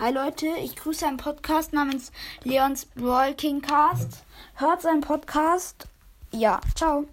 Hi Leute, ich grüße einen Podcast namens Leons Brawl King Cast. Hört seinen Podcast. Ja, ciao.